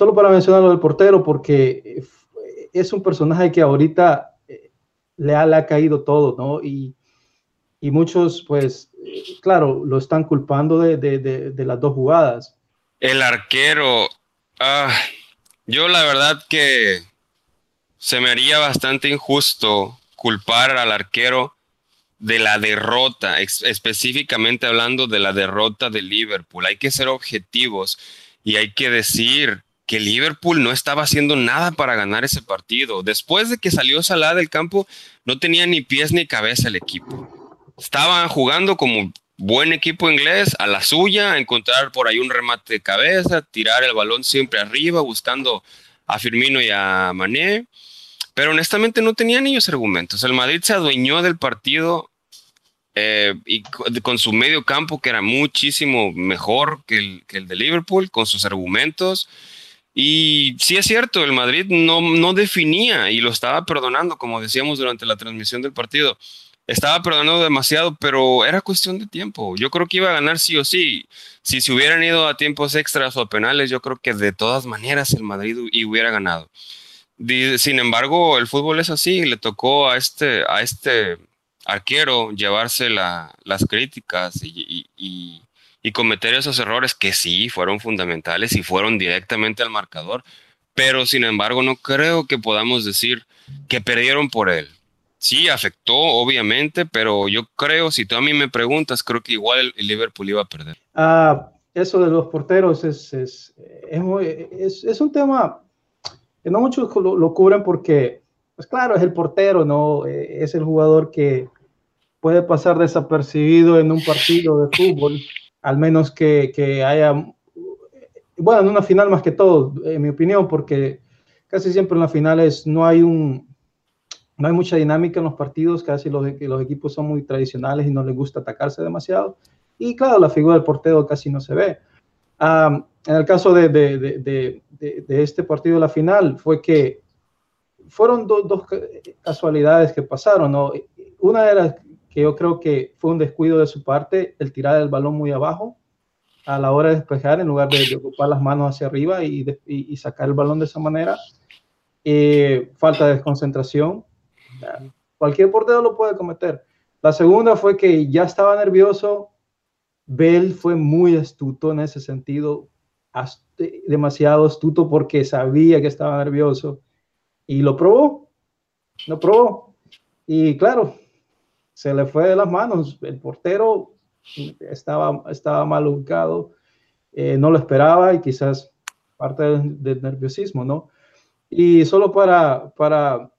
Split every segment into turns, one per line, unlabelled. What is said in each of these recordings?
solo para mencionar lo del portero, porque es un personaje que ahorita eh, le ha, le ha caído todo, ¿no? Y, y muchos, pues, claro, lo están culpando de, de, de, las dos jugadas.
El arquero, ah, yo la verdad que se me haría bastante injusto culpar al arquero de la derrota, específicamente hablando de la derrota de Liverpool. Hay que ser objetivos y hay que decir que Liverpool no estaba haciendo nada para ganar ese partido. Después de que salió Salah del campo, no tenía ni pies ni cabeza el equipo. Estaban jugando como buen equipo inglés, a la suya, encontrar por ahí un remate de cabeza, tirar el balón siempre arriba, buscando a Firmino y a Mané. Pero honestamente no tenían ellos argumentos. El Madrid se adueñó del partido eh, y con su medio campo, que era muchísimo mejor que el, que el, de Liverpool, con sus argumentos. Y sí es cierto, el Madrid no, no definía y lo estaba perdonando, como decíamos durante la transmisión del partido. Estaba perdonando demasiado, pero era cuestión de tiempo. Yo creo que iba a ganar sí o sí. Si se hubieran ido a tiempos extras o a penales, yo creo que de todas maneras el Madrid hubiera ganado. Sin embargo, el fútbol es así, le tocó a este, a este arquero llevarse las críticas y, cometer esos errores que sí fueron fundamentales y fueron directamente al marcador, pero sin embargo no creo que podamos decir que perdieron por él. Sí, afectó, obviamente, pero yo creo, si tú a mí me preguntas, creo que igual el, Liverpool iba a perder.
Ah, eso de los porteros es, es, es, un tema que no muchos lo, lo, cubren porque, pues claro, es el portero, ¿no? Eh, es el jugador que, puede pasar desapercibido en un partido de fútbol, al menos que, que haya, bueno, en una final más que todo, en mi opinión, porque casi siempre en las finales no hay un, no hay mucha dinámica en los partidos, casi los, los equipos son muy tradicionales y no les gusta atacarse demasiado. Y claro, la figura del portero casi no se ve. en el caso de, de, de, este partido de la final, fue que fueron dos casualidades que pasaron. ¿no? Una era que yo creo que fue un descuido de su parte el tirar el balón muy abajo a la hora de despejar en lugar de, ocupar las manos hacia arriba y, y, sacar el balón de esa manera. Eh, falta de desconcentración. Cualquier portero lo puede cometer. La segunda fue que ya estaba nervioso. Bell fue muy astuto en ese sentido, demasiado astuto porque sabía que estaba nervioso y lo probó. Lo probó. Y claro, se le fue de las manos. El portero estaba, estaba mal ubicado, eh, no lo esperaba y quizás parte del, nerviosismo, ¿no? Y solo para, para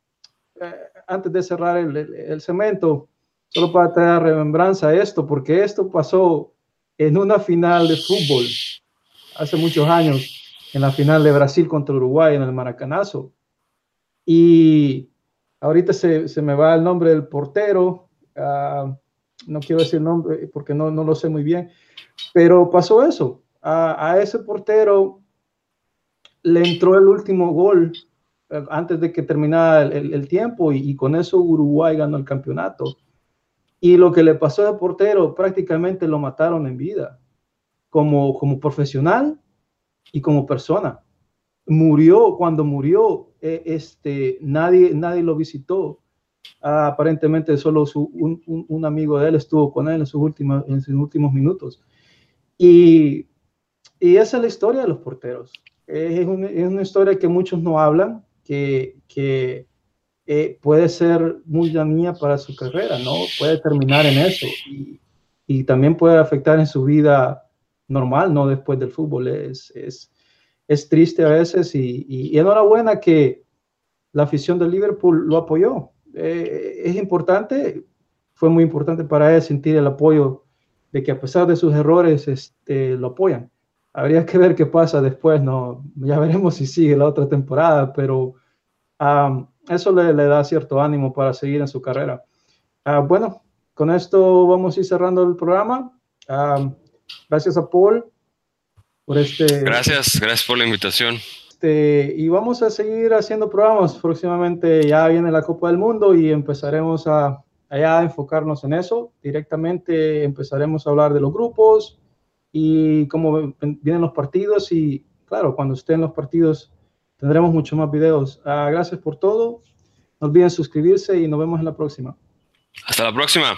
eh, antes de cerrar el, cemento, solo para traer remembranza esto, porque esto pasó en una final de fútbol hace muchos años, en la final de Brasil contra Uruguay en el Maracanazo. Y ahorita se, se me va el nombre del portero, Ah, no quiero decir nombre porque no, no lo sé muy bien, pero pasó eso. A, ese portero le entró el último gol eh, antes de que terminara el, tiempo y, con eso Uruguay ganó el campeonato. Y lo que le pasó al portero prácticamente lo mataron en vida, como, como profesional y como persona. Murió cuando murió, eh, este, nadie, nadie lo visitó Ah, aparentemente solo un, amigo de él estuvo con él en sus últimos, en sus últimos minutos. Y, y esa es la historia de los porteros. Es, una historia que muchos no hablan, que, que eh, puede ser muy dañina para su carrera, ¿no? Puede terminar en eso y, y, también puede afectar en su vida normal, ¿no? Después del fútbol. Es, es, es triste a veces y, y, y enhorabuena que la afición del Liverpool lo apoyó. Eh, es importante, fue muy importante para él sentir el apoyo de que a pesar de sus errores este, lo apoyan. Habría que ver qué pasa después, ¿no? Ya veremos si sigue la otra temporada, pero eso le, da cierto ánimo para seguir en su carrera. Ah, bueno, con esto vamos a ir cerrando el programa. gracias a Paul por este...
Gracias, gracias por la invitación.
Este, y vamos a seguir haciendo programas. Próximamente ya viene la Copa del Mundo y empezaremos a, a enfocarnos en eso. Directamente empezaremos a hablar de los grupos y cómo vienen los partidos y claro, cuando estén los partidos tendremos muchos más videos. Ah, gracias por todo. No olviden suscribirse y nos vemos en la próxima.
Hasta la próxima.